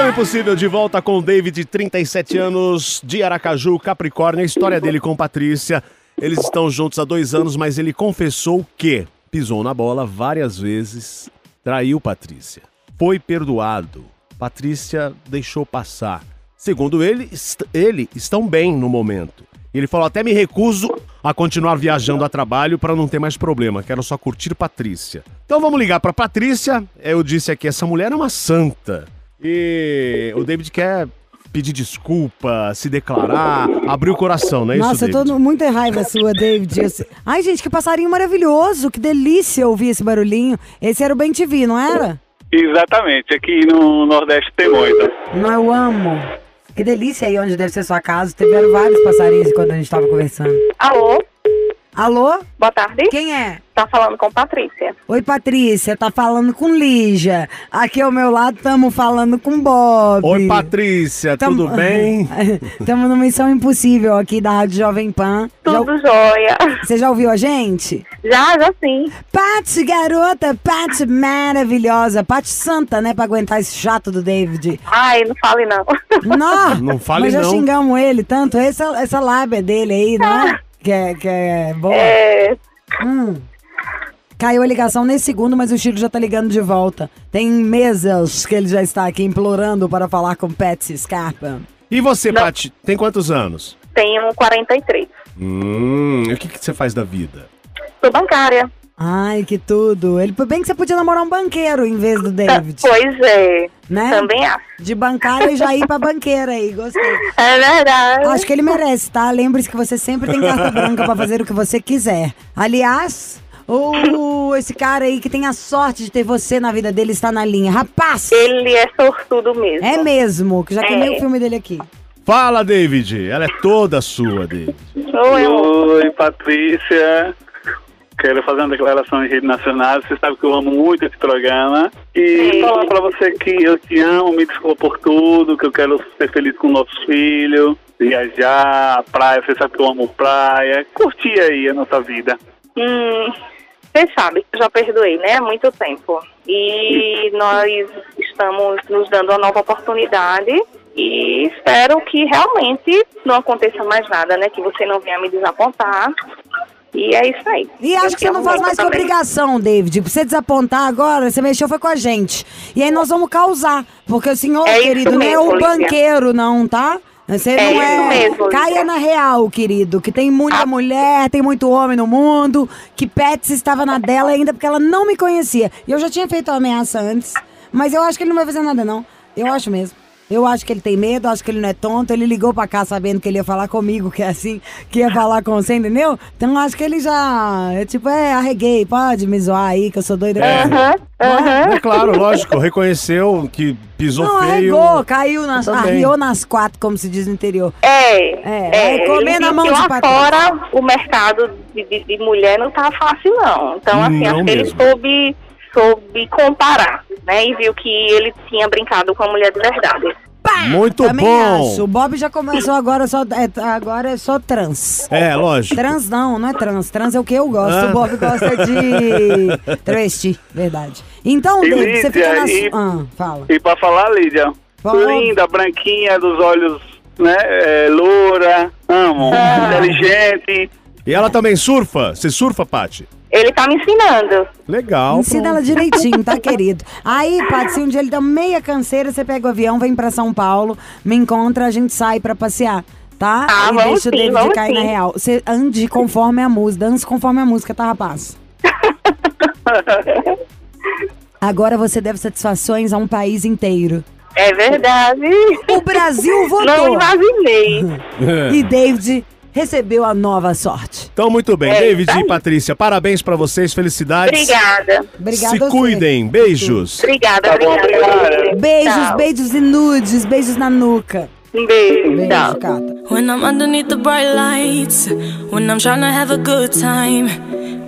Missão Impossível de volta com o David, 37 anos, de Aracaju, Capricórnio. A história uhum. dele com Patrícia. Eles estão juntos há dois anos, mas ele confessou que pisou na bola várias vezes, traiu Patrícia. Foi perdoado. Patrícia deixou passar. Segundo ele, est ele estão bem no momento. Ele falou: até me recuso a continuar viajando a trabalho para não ter mais problema. Quero só curtir Patrícia. Então vamos ligar para Patrícia. Eu disse aqui: essa mulher é uma santa. E o David quer pedir desculpa, se declarar, abrir o coração, não é Nossa, isso, Nossa, eu tô muita raiva sua, David. Ai, gente, que passarinho maravilhoso, que delícia ouvir esse barulhinho. Esse era o Ben TV, não era? Exatamente, aqui no Nordeste tem muito. Não, eu amo. Que delícia aí onde deve ser sua casa. Teve vários passarinhos quando a gente tava conversando. Alô? Alô? Boa tarde. Quem é? Tá falando com Patrícia. Oi, Patrícia, tá falando com Lígia. Aqui ao meu lado estamos falando com Bob. Oi, Patrícia, tudo bem? Estamos no Missão Impossível aqui da Rádio Jovem Pan. Já- Tudo jóia. Você já ouviu a gente? Já, já sim. Paty, garota, Paty maravilhosa. Paty santa, né, pra aguentar esse chato do David. Ai, não fale não. Não, Não fale mas já não. xingamos ele tanto. Essa, essa lábia dele aí, né? Que é, que é boa. É, Hum. Caiu a ligação nesse segundo, mas o Chico já tá ligando de volta. Tem meses que ele já está aqui implorando para falar com Patsy Scarpa. E você, Paty, tem quantos anos? tenho 43. Hum, e o que, que você faz da vida? Sou bancária. Ai, que tudo. Ele bem que você podia namorar um banqueiro em vez do David. Pois é. Né? Também acho. De bancária e já ir pra banqueira aí, gostei. É verdade. Acho que ele merece, tá? Lembre-se que você sempre tem carta branca pra fazer o que você quiser. Aliás, o esse cara aí que tem a sorte de ter você na vida dele está na linha. Rapaz! Ele é sortudo mesmo. É mesmo, que já tem É. meio filme dele aqui. Fala, David. Ela é toda sua, David. Oi. Oi, Patrícia. Quero fazer uma declaração em rede nacional. Você sabe que eu amo muito esse programa. E Sim. falar pra você que eu te amo, me desculpa por tudo, que eu quero ser feliz com nossos filhos, viajar, praia. Você sabe que eu amo praia. Curtir aí a nossa vida. Hum, você sabe já perdoei, né? Há muito tempo. E nós estamos nos dando uma nova oportunidade. E espero que realmente não aconteça mais nada, né? Que você não venha me desapontar. E é isso aí. E acho que você não faz mais que também. obrigação, David. Pra você desapontar agora, você mexeu foi com a gente. E aí nós vamos causar. Porque o senhor, É querido, não é mesmo, o banqueiro, não, tá? Você É não é. mesmo, Caia na real, querido. Que tem muita Ah. mulher, tem muito homem no mundo. Que Pets estava na dela ainda porque ela não me conhecia. E eu já tinha feito a ameaça antes. Mas eu acho que ele não vai fazer nada, não. Eu acho mesmo. Eu acho que ele tem medo, acho que ele não é tonto. Ele ligou pra cá sabendo que ele ia falar comigo, que é assim, que ia falar com você, entendeu? Então acho que ele já. É tipo, é, arreguei, pode me zoar aí, que eu sou doida. Aham, aham. É claro, lógico, reconheceu que pisou Não, feio. arregou, caiu, nas, Também. arriou nas quatro, como se diz no interior. É, É, é, ele na disse mão de patrão. fora o mercado de, de- de mulher não tá fácil não. Então assim, Não acho que ele mesmo. soube, soube comparar, né? E viu que ele tinha brincado com a mulher de verdade. Muito Também bom. acho. O Bob já começou agora só. É, agora é só trans. É, lógico. Trans não, não é trans. Trans é o que eu gosto. Ah. O Bob gosta de travesti, verdade. Então, E David, você fica Lídia, na. e- Ah, fala. E pra falar, Lídia, linda, branquinha, dos olhos, né, é, loura, amo, inteligente. E ela também surfa? Você surfa, Paty? Ele tá me ensinando. Legal. Ensina ela direitinho, tá, querido? Aí, Paty, se um dia ele dá meia canseira, você pega o avião, vem pra São Paulo, me encontra, a gente sai pra passear. Tá? Ah, e vamos deixa o sim, David vamos cair na sim. real. Você ande conforme a música, dance conforme a música, tá, rapaz? Agora você deve satisfações a um país inteiro. É verdade. O Brasil Não votou. imaginei. E David recebeu a nova sorte. Então, muito bem. É, David tá e. Patrícia, parabéns pra vocês, felicidades. Obrigada. Obrigada Se cuidem. Beijos. Obrigada, Tá bom, obrigada. obrigada. Beijos, Tchau. beijos e nudes, beijos na nuca. Um beijo. Beijo, Tchau. Cata. When I'm underneath the bright lights, when I'm trying to have a good time.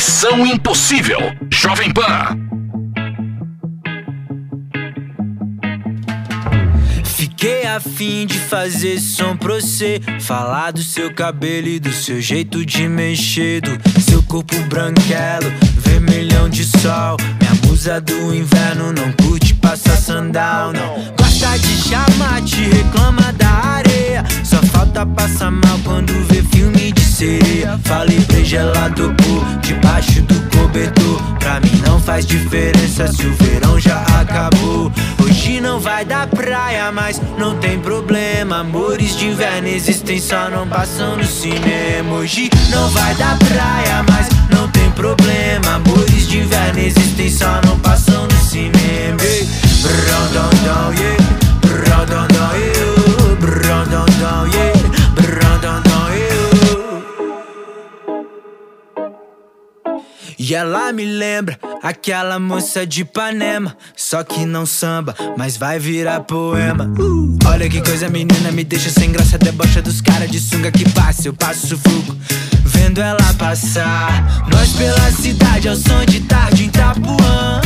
Missão Impossível. Jovem Pan. Fiquei afim de fazer som pra você Falar do seu cabelo e do seu jeito de mexer Do seu corpo branquelo, vermelhão de sol. Minha musa do inverno não curte passar sandal, não. Gosta de chamar, te reclama da areia. Só falta passar mal quando vê filme de sereia. Falei pra gelado por debaixo do cobertor. Pra mim não faz diferença se o verão já acabou. Hoje não vai dar praia, mas não tem problema. Amores de inverno existem, só não passam no cinema. Hoje não vai dar praia, mas problema. Amores de inverno existem, só não passam no cinema. Ei, brão, dão, dão, yeah. Brão, dão, dão, yeah. E ela me lembra aquela moça de Ipanema. Só que não samba, mas vai virar poema. Uh, Olha que coisa menina, me deixa sem graça. Debocha dos cara de sunga que passa Eu passo sufoco, vendo ela passar. Nós pela cidade ao som de tarde em Itapuã.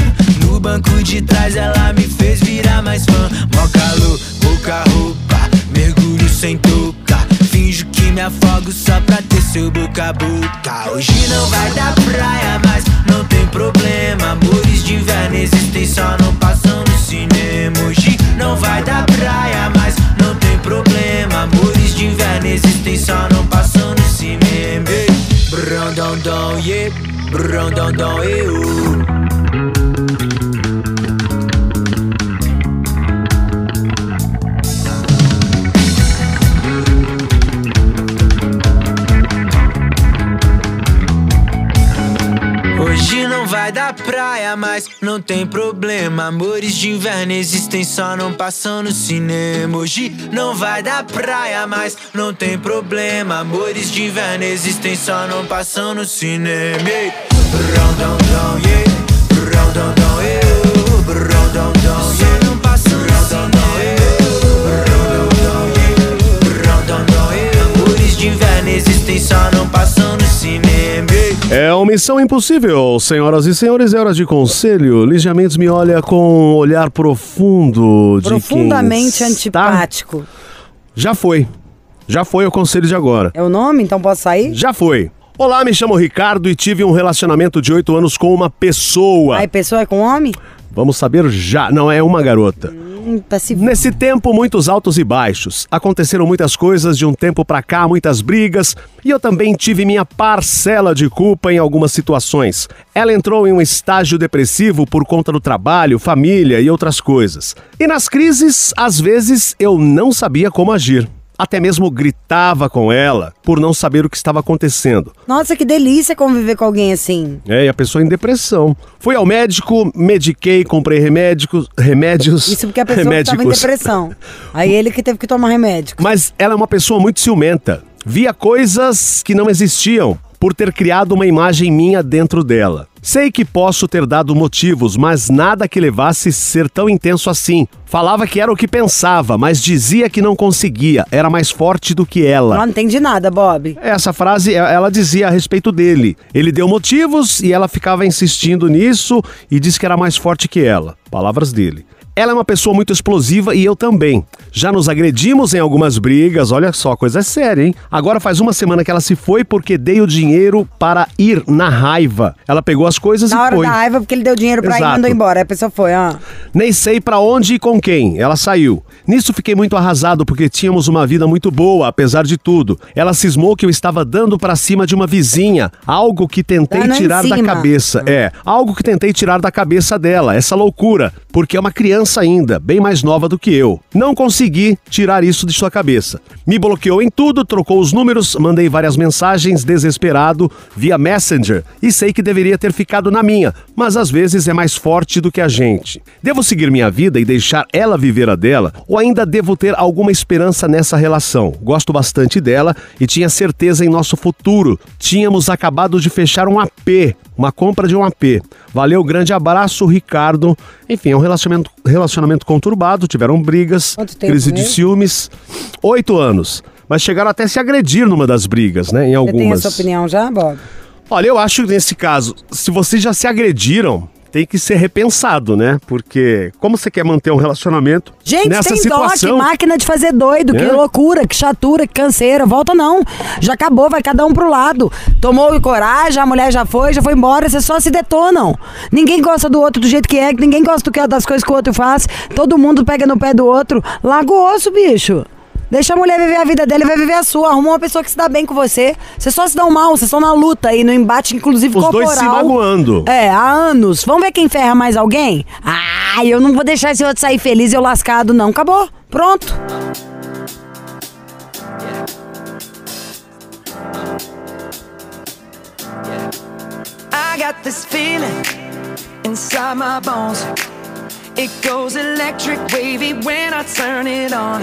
No banco de trás ela me fez virar mais fã. Mó calor, pouca roupa, mergulho sem touca. Finjo que me afogo só pra ter seu boca a boca. Hoje não vai dar praia, mas não tem problema. Amores de inverno existem, só não passam no cinema. Hoje não vai dar praia, mas não tem problema. Amores de inverno existem, só não passam no cinema Ei, Brão, dão, dão, yeah Brão, dão, dão, eu Hoje vai dar praia, mas não tem problema. Amores de inverno existem, só não passam no cinema. Hoje não vai dar praia, mas não tem problema. Amores de inverno existem, só não passam no cinema. Ei, brão, dão, dão, yeah. Brão, dão, dão, eu. Brão, dão, dão, yeah. não passam no cinema. Brão, dão, dão, yeah. Brão, dão, dão, yeah. Amores de inverno existem, só não passam. É uma missão impossível, senhoras e senhores, é hora de conselho. Lígia Mendes me olha com um olhar profundo de Profundamente quem está- antipático. Já foi. Já foi o conselho de agora. É o nome? Então posso sair? Já foi. Olá, me chamo Ricardo e tive um relacionamento de oito anos com uma pessoa. Aí, pessoa é com homem? Vamos saber já. Não, é uma garota. Hum, se... Nesse tempo, muitos altos e baixos. Aconteceram muitas coisas de um tempo pra cá, muitas brigas, e eu também tive minha parcela de culpa em algumas situações. Ela entrou em um estágio depressivo por conta do trabalho, família e outras coisas. E nas crises, às vezes, eu não sabia como agir. Até mesmo gritava com ela por não saber o que estava acontecendo. Nossa, que delícia conviver com alguém assim. É, e a pessoa em depressão. Fui ao médico, mediquei, comprei remédicos, remédios. Isso porque a pessoa estava em depressão. Aí ele que teve que tomar remédio. Mas ela é uma pessoa muito ciumenta. Via coisas que não existiam por ter criado uma imagem minha dentro dela. Sei que posso ter dado motivos, mas nada que levasse ser tão intenso assim. Falava que era o que pensava, mas dizia que não conseguia, era mais forte do que ela. Não entendi nada, Bob. Essa frase é- ela dizia a respeito dele. Ele deu motivos e ela ficava insistindo nisso e disse que era mais forte que ela. Palavras dele. Ela é uma pessoa muito explosiva e eu também. Já nos agredimos em algumas brigas, olha só, coisa séria, hein? Agora faz uma semana que ela se foi porque dei o dinheiro para ir na raiva. Ela pegou as coisas Na e hora foi. da raiva, porque ele deu dinheiro pra ir e mandou embora. A pessoa foi, ó. Nem sei pra onde e com quem. Ela saiu. Nisso fiquei muito arrasado porque tínhamos uma vida muito boa, apesar de tudo. Ela cismou que eu estava dando pra cima de uma vizinha, algo que tentei Dando tirar da cabeça. É, algo que tentei tirar da cabeça dela, essa loucura, porque é uma criança ainda, bem mais nova do que eu. Não consegui tirar isso de sua cabeça. Me bloqueou em tudo, trocou os números, mandei várias mensagens desesperado via Messenger e sei que deveria ter ficado na minha, mas às vezes é mais forte do que a gente. Devo seguir minha vida e deixar ela viver a dela ou ainda devo ter alguma esperança nessa relação? Gosto bastante dela e tinha certeza em nosso futuro. Tínhamos acabado de fechar um AP, uma compra de um AP. Valeu, grande abraço, Ricardo. Enfim, é um relacionamento, relacionamento conturbado, tiveram brigas, crise de ciúmes. Oito anos. Mas chegaram até a se agredir numa das brigas, né? Em Você algumas. tem a sua opinião já, Bob? Olha, eu acho que nesse caso, se vocês já se agrediram, tem que ser repensado, né? Porque como você quer manter um relacionamento Gente, nessa tem dó, que situação? máquina de fazer doido, que É? loucura, que chatura, que canseira. Volta não. Já acabou, vai cada um pro lado. Tomou coragem, a mulher já foi, já foi embora, vocês só se detonam. Ninguém gosta do outro do jeito que é, ninguém gosta do que- das coisas que o outro faz. Todo mundo pega no pé do outro. Larga o osso, bicho. Deixa a mulher viver a vida dele, vai viver a sua. Arruma uma pessoa que se dá bem com você. Vocês só se dão mal, vocês estão na luta aí, no embate, inclusive Os corporal. dois se magoando. É, há anos. Vamos ver quem ferra mais alguém? Ah, eu não vou deixar esse outro sair feliz e eu lascado, não. Acabou. Pronto. I got this feeling inside my bones. It goes electric wavy when I turn it on.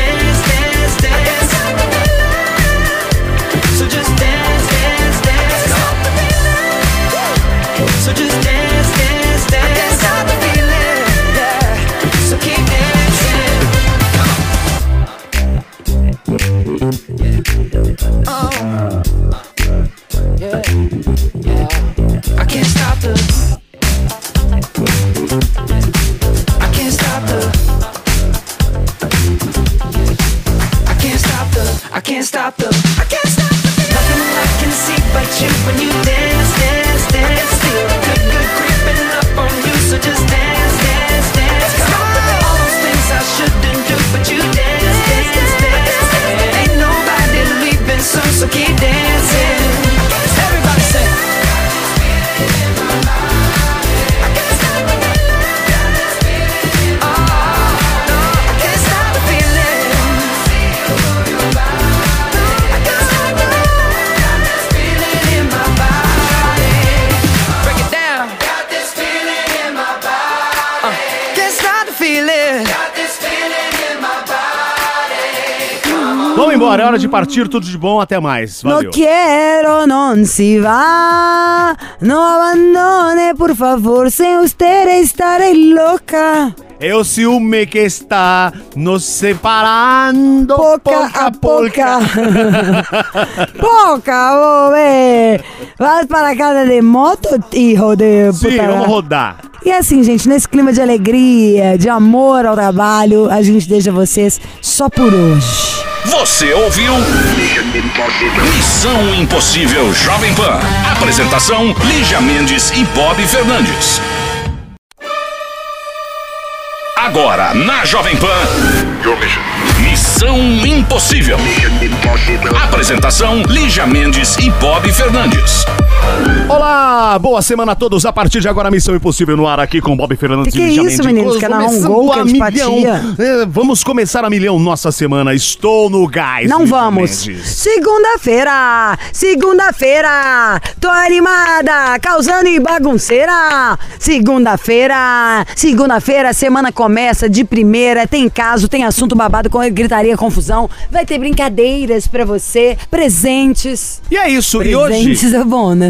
Agora é hora de partir, tudo de bom, até mais. No Valeu. quiero, non si va. No abandone, por favor. Sem usted estarei louca. O ciúme que está nos separando Poca a poca. Poca, bobe. Vas para casa de moto, hijo de Sim, puta. vamos rodar. E assim, gente, nesse clima de alegria, de amor ao trabalho, a gente deixa vocês só por hoje. Você ouviu? Missão Impossível Jovem Pan. Apresentação: Lígia Mendes e Bob Fernandes. Agora, na Jovem Pan. Missão Impossível. Apresentação: Lígia Mendes e Bob Fernandes. Olá, boa semana a todos. A partir de agora, Missão Impossível no ar aqui com Bob Fernandes Que que e é Lígia isso, meninos? Quer narrar um gol, a que é antipatia? milhão. É, vamos começar a milhão nossa semana. Estou no gás. Não vamos. Segunda-feira, segunda-feira, tô animada, causando e bagunceira. Segunda-feira, segunda-feira, a semana começa de primeira, tem caso, tem assunto babado com gritaria, confusão. Vai ter brincadeiras pra você, presentes. E é isso. E hoje, Presentes é bom, né?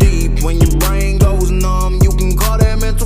Goes numb, you can call that mental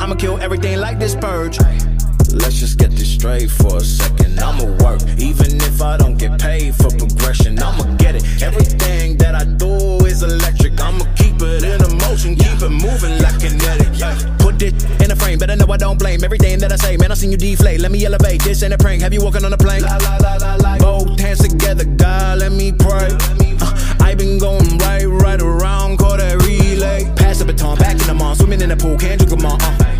I'ma kill everything like this purge. Straight for a second. I'ma work, even if I don't get paid for progression. I'ma get it. Everything that I do is electric. I'ma keep it in a motion, keep it moving like kinetic. Put it in a frame, better know I don't blame everything that I say. Man, I seen you deflate. Let me elevate. This ain't a prank. Have you walking on a plane? La, la, la, la, la. Both hands together, God, let me pray. Uh, I been going right, right around, call that relay. Pass the baton, back in the mall, swimming in the pool, can't drink 'em all. Uh.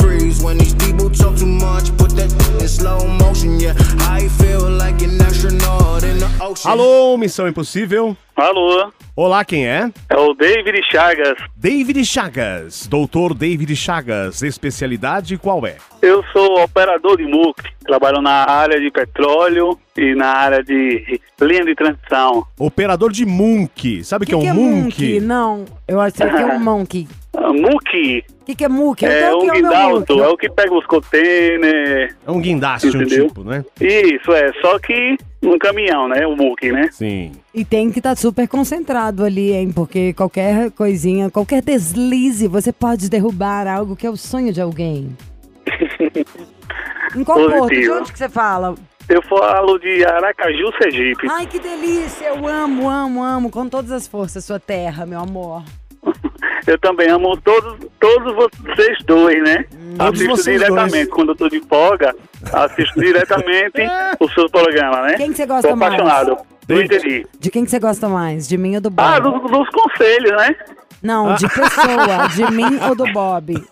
freeze. When these people talk too much, put that in slow motion. Yeah, I feel like an astronaut in the ocean. alô, Missão Impossível. Alô, Olá, quem é? é o David Chagas. David Chagas, doutor David Chagas, especialidade qual é? Eu sou operador de MUC, trabalho na área de petróleo e na área de linha de transição. Operador de Munk, sabe o que, é um Munk? Não, eu acho que é um monkey. Ah, MUC O que, que é muque? Eu é tenho um meu guindalto, é o que pega os containers. É um guindaste, um Entendeu? tipo, né? Isso, é, só que num caminhão, né? O MUC, né? Sim. E tem que estar super concentrado ali, hein? Porque qualquer coisinha, qualquer deslize, você pode derrubar algo que é o sonho de alguém. em qual porto? De Positivo. onde que você fala? Eu falo de Aracaju, Sergipe. Ai, que delícia! Eu amo, amo, amo com todas as forças sua terra, meu amor. Eu também amo todos, todos vocês dois, né? Todos assisto vocês diretamente. dois. Quando eu tô de folga, assisto diretamente o seu programa, né? Quem que você gosta Tô mais? apaixonado. Não David. entendi. De quem que você gosta mais? De mim ou do Bob? Ah, dos, dos conselhos, né? Não, de pessoa. de mim ou do Bob?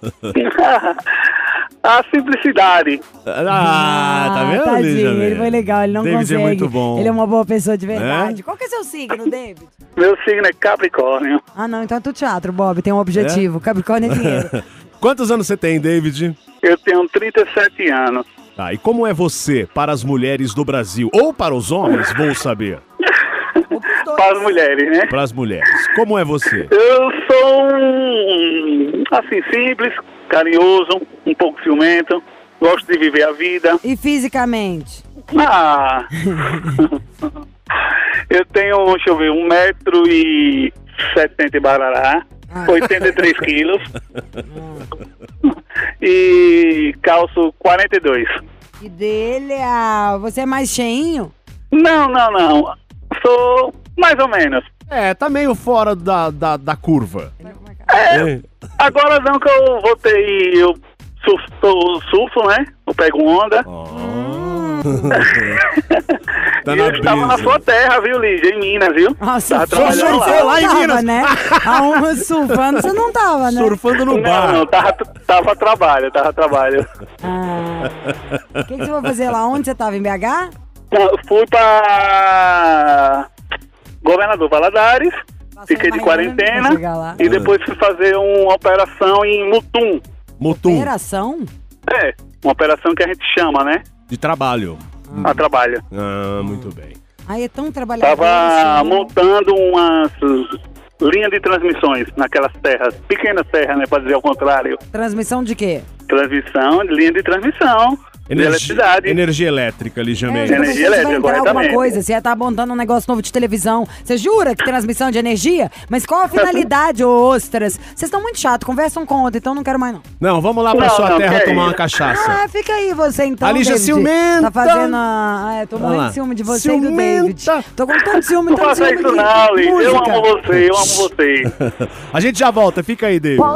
A simplicidade. Ah, tá vendo, tadinho, Lígia, ele foi legal, ele não David consegue. é muito bom. Ele é uma boa pessoa de verdade. Qual que é seu signo, David? Meu signo é Capricórnio. Ah, não, então é tudo teatro, Bob. Tem um objetivo. Capricórnio é dinheiro. Quantos anos você tem, David? Eu tenho 37 anos. Tá, e como é você para as mulheres do Brasil? Ou para os homens, vou saber. Para as mulheres, né? Para as mulheres. Como é você? Eu sou um, assim, simples, carinhoso, um pouco ciumento, gosto de viver a vida. E fisicamente? Ah, eu tenho, deixa eu ver, um metro e setenta e barará, 83 quilos e calço 42. E dele, ah, você é mais cheinho? Não, não, não. Sou mais ou menos. É, tá meio fora da, da, da curva. É, agora não que eu voltei, eu surfo, eu surfo, né? Eu pego onda. Tá e na eu estava na sua terra, viu, Lígia? Em Minas, viu? Nossa, Tava você lá. não tava, né? A uma surfando, você não tava, né? Surfando no Não, bar. não, tava, tava a trabalho, tava a trabalho. Ah. O que, que você vai fazer lá? Onde você tava? Em BH? Eu Fui pra Governador Valadares, fiquei de Miami quarentena e depois fui fazer uma operação em Mutum. Mutum. Operação? É, uma operação que a gente chama, né? De trabalho. A trabalho. Ah, muito bem. Aí é tão trabalhador. Tava assim, né? montando umas linhas de transmissões naquelas terras, pequenas terras, né, para dizer ao contrário. Transmissão de quê? Transmissão, linha de transmissão, eletricidade. energia elétrica, É, tô pensando se Energia vai elétrica, entrar alguma coisa, se ia estar montando um negócio novo de televisão. Você jura que transmissão de energia? Mas qual a finalidade, ô ostras? Vocês estão muito chato, conversam com outra, então não quero mais não. Não, vamos lá pra Não, sua não, terra tomar uma cachaça. Ah, fica aí você então, A Lígia David. ciumenta. Tá fazendo a... Ah, eu tô morrendo lá. de ciúme de você e do David. Ciumenta. Tô com tanto ciúme, tanto faça ciúme isso não. Eu amo você, eu amo você. A gente já volta, fica aí, David. Tá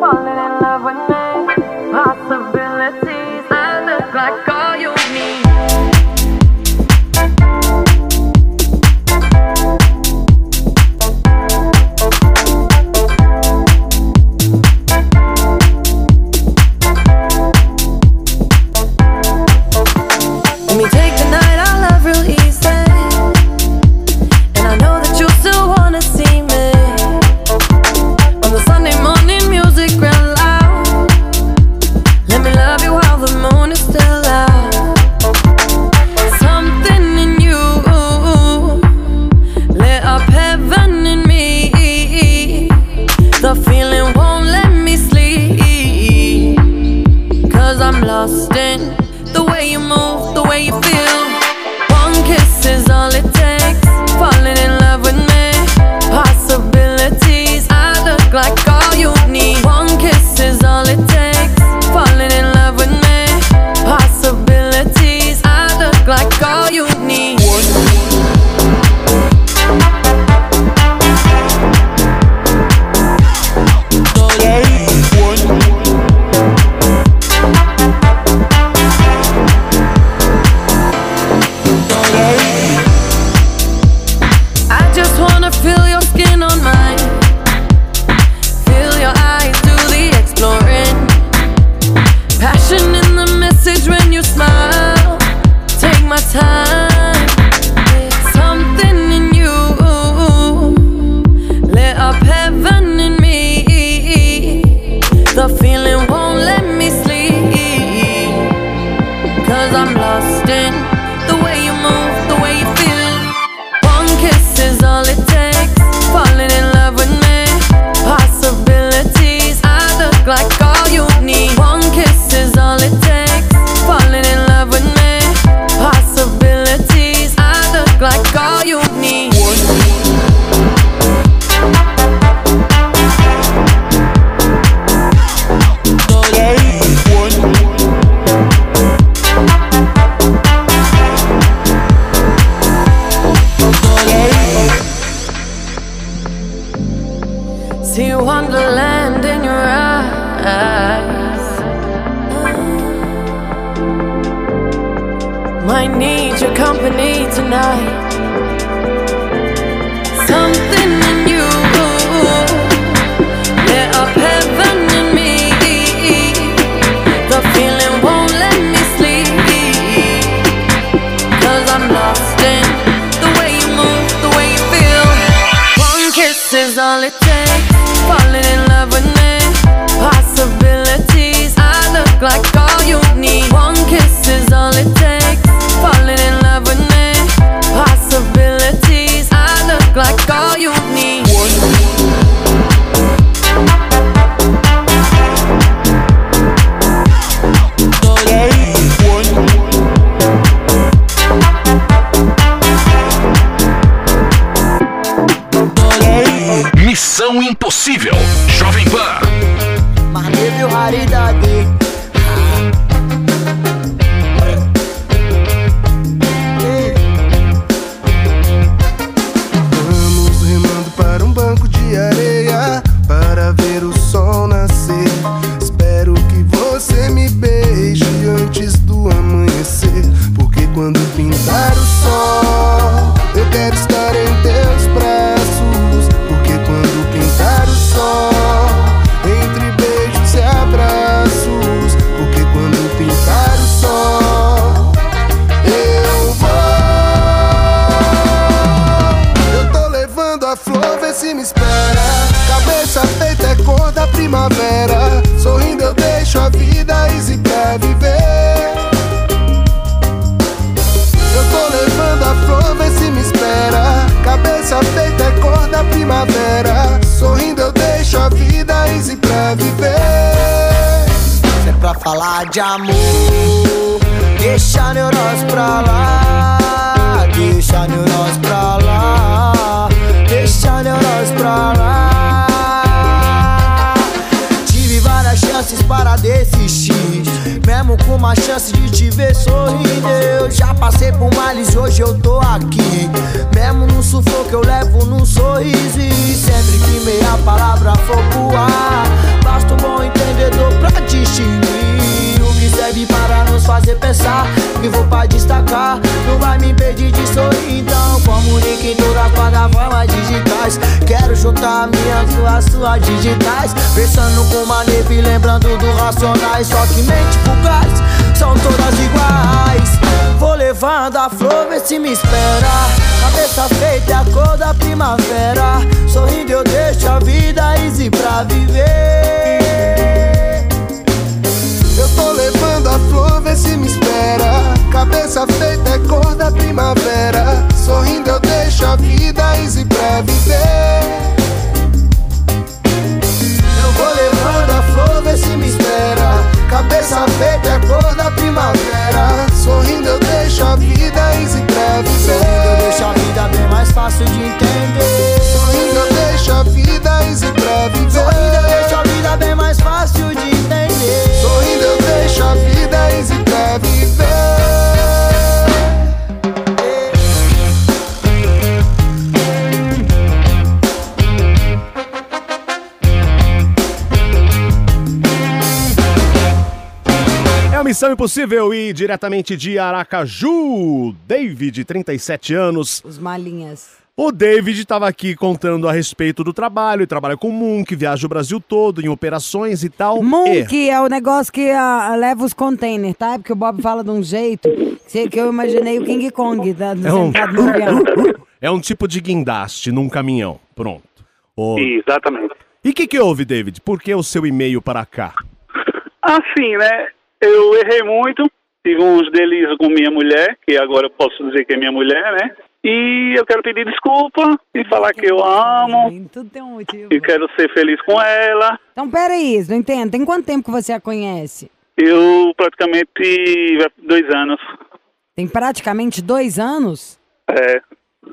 bom. I Impossível. Falar de amor, deixa a neurose pra lá. Deixa a neurose pra lá. Deixa a neurose pra lá. Tive várias chances para desistir. Mesmo com uma chance de te ver sorrindo. Eu já passei por males hoje eu tô aqui. Mesmo no sufoco eu levo num sorriso. E sempre que meia palavra for pro ar, basta um bom entendedor pra distinguir. Serve para nos fazer pensar. Vou pra destacar, não vai me impedir de sorrir. Então comunique em todas as plataformas digitais. Quero juntar minhas suas, suas digitais. Pensando com uma neve lembrando do racionais. Só que mente fugaz, são todas iguais. Vou levando a flor, vê se me espera. Cabeça feita é a cor da primavera. Sorrindo eu deixo a vida easy pra viver. Tô levando a flor, vê se me espera. Cabeça feita é cor da primavera. Sorrindo eu deixo a vida easy pra viver. Missão Impossível e diretamente de Aracaju, David, 37 anos. Os malinhas. O David estava aqui contando a respeito do trabalho, ele trabalha com Munk, viaja o Brasil todo em operações e tal. Munk é o negócio que ah, leva os containers, tá? Porque o Bob fala de um jeito que que eu imaginei o King Kong da, É um, sentado no avião. é um tipo de guindaste num caminhão. Pronto. Ô, Exatamente. E o que, que houve, David? Por que o seu e-mail para cá? Assim, né? Eu errei muito, tive uns delírios com minha mulher, que agora eu posso dizer que é minha mulher, né? E eu quero pedir desculpa e falar que eu amo Tudo tem um motivo. e quero ser feliz com ela. Então, peraí, não entendo. Tem quanto tempo que você a conhece? Eu praticamente dois anos. Tem praticamente dois anos? É,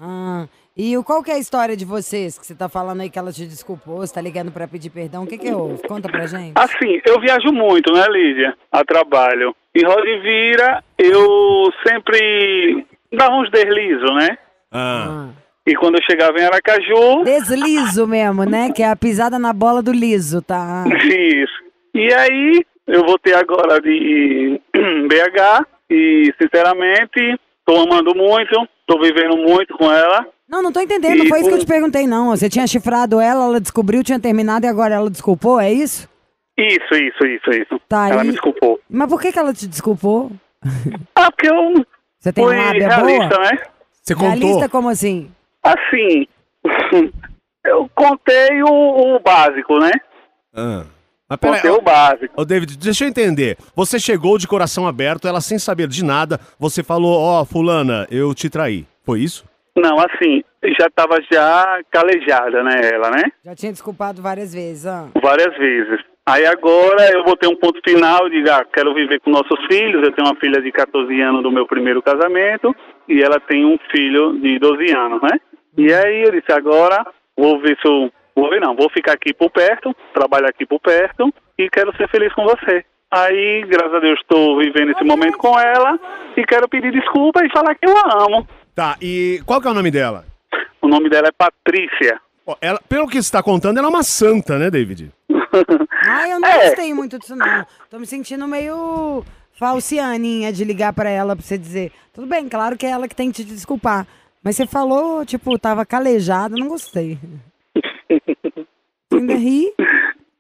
Ah, e o- qual que é a história de vocês? Que você tá falando aí que ela te desculpou, você tá ligando pra pedir perdão. O que que houve? Conta pra gente. Assim, eu viajo muito, né, Lídia? A trabalho. Em Roda e Vira, eu sempre dava uns deslizos, né? Ah, E quando eu chegava em Aracaju, Deslizo mesmo, né? Que é a pisada na bola do liso, tá? Isso. E aí, eu voltei agora de BH e, sinceramente, tô amando muito, tô vivendo muito com ela. Não, não tô entendendo. Não E foi isso que eu te perguntei, não. Você tinha chifrado ela, ela descobriu, tinha terminado e agora ela desculpou, é isso? Isso, isso, isso, isso. Tá, ela e- me desculpou. Mas por que, que ela te desculpou? Ah, porque eu Você tem uma lábia realista, boa? né? você contou? Realista como assim? Assim, eu contei o, o básico, né? Ah. Mas peraí, Contei o básico. Ô, David, deixa eu entender. Você chegou de coração aberto, ela sem saber de nada, você falou, ó, fulana, eu te traí. Foi isso? Não, assim, já tava já calejada, né, ela, né? Já tinha desculpado várias vezes, ah. Várias vezes. Aí agora eu botei um ponto final, digo, ah, quero viver com nossos filhos. Eu tenho uma filha de 14 anos do meu primeiro casamento e ela tem um filho de 12 anos, né? E aí eu disse, agora vou ver se eu... Vou ver não, vou ficar aqui por perto, trabalhar aqui por perto e quero ser feliz com você. Aí, graças a Deus, estou vivendo esse momento com ela e quero pedir desculpa e falar que eu a amo. Tá, e qual que é o nome dela? O nome dela é Patrícia. Ó, ela, pelo que você está contando, ela é uma santa, né, David? Ai, eu não É. gostei muito disso, não. Tô me sentindo meio falcianinha de ligar pra ela pra você dizer. Tudo bem, claro que é ela que tem que te desculpar. Mas você falou, tipo, tava calejada, não gostei. Você ainda ri?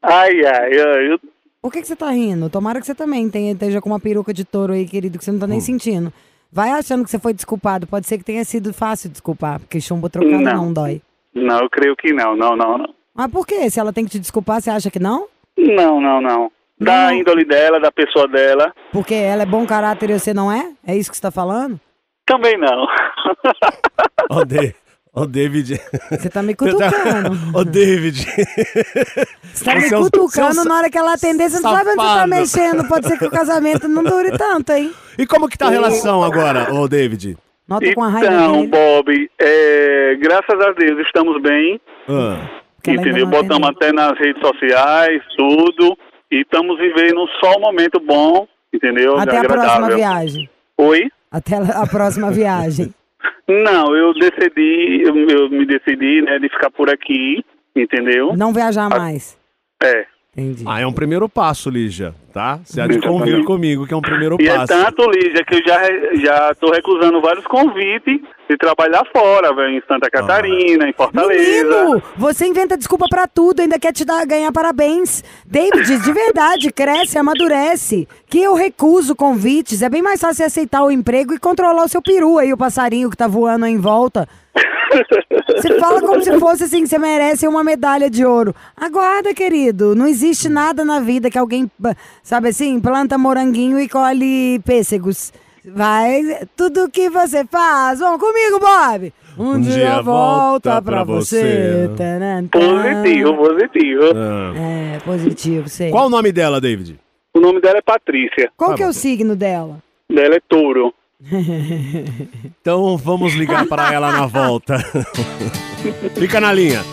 Ai, ai, ai, eu... Por que, que você tá rindo? Tomara que você também tenha, esteja com uma peruca de touro aí, querido, que você não tá nem sentindo. Vai achando que você foi desculpado. Pode ser que tenha sido fácil desculpar, porque chumbo trocado não, Não. dói. não, eu creio que não, não, não, não. Mas por quê? Se ela tem que te desculpar, você acha que não? Não, não, não. Da índole dela, da pessoa dela, Porque ela é bom caráter e você não é? É isso que você tá falando? também não. Ó, Ó, David. Você tá me cutucando. Ô, David. Você tá me Você é cutucando é um na hora que ela atender, você não sabe onde você tá mexendo. Pode ser que o casamento não dure tanto, hein? E como que tá a relação agora, ô, David? Nota com a raiva Então. Bob, é, graças a Deus estamos bem, Ah, entendeu? Botamos até nas redes sociais, tudo, e estamos vivendo só um momento bom, entendeu? Até a próxima viagem. Oi? Até a próxima viagem. Não, eu decidi, eu, eu me decidi, né, de ficar por aqui, entendeu? Não viajar mais. É. Entendi. Ah, é um primeiro passo, Lígia, tá? Você há de convir comigo que é um primeiro E é passo. tanto, Lígia, que eu já já estou recusando vários convites de trabalhar fora, velho, em Santa Catarina, em Fortaleza. Menino, você inventa desculpa pra tudo, ainda quer te dar, ganhar parabéns. David, de verdade, cresce, amadurece. Que eu recuso convites. É bem mais fácil você aceitar o emprego e controlar o seu peru aí, o passarinho que tá voando aí em volta. Você fala como se fosse assim, que você merece uma medalha de ouro. Aguarda, querido. Não existe nada na vida que alguém, sabe assim, planta moranguinho e colhe pêssegos. Vai, tudo que você faz. Vamos comigo, Bob. Um, dia, volta pra você. Taran, taran. Positivo, positivo. Ah. É, positivo, sei. Qual o nome dela, David? O nome dela é Patrícia. Qual Tá que é o signo dela? Dela é touro. Então vamos ligar para ela na volta. Fica na linha.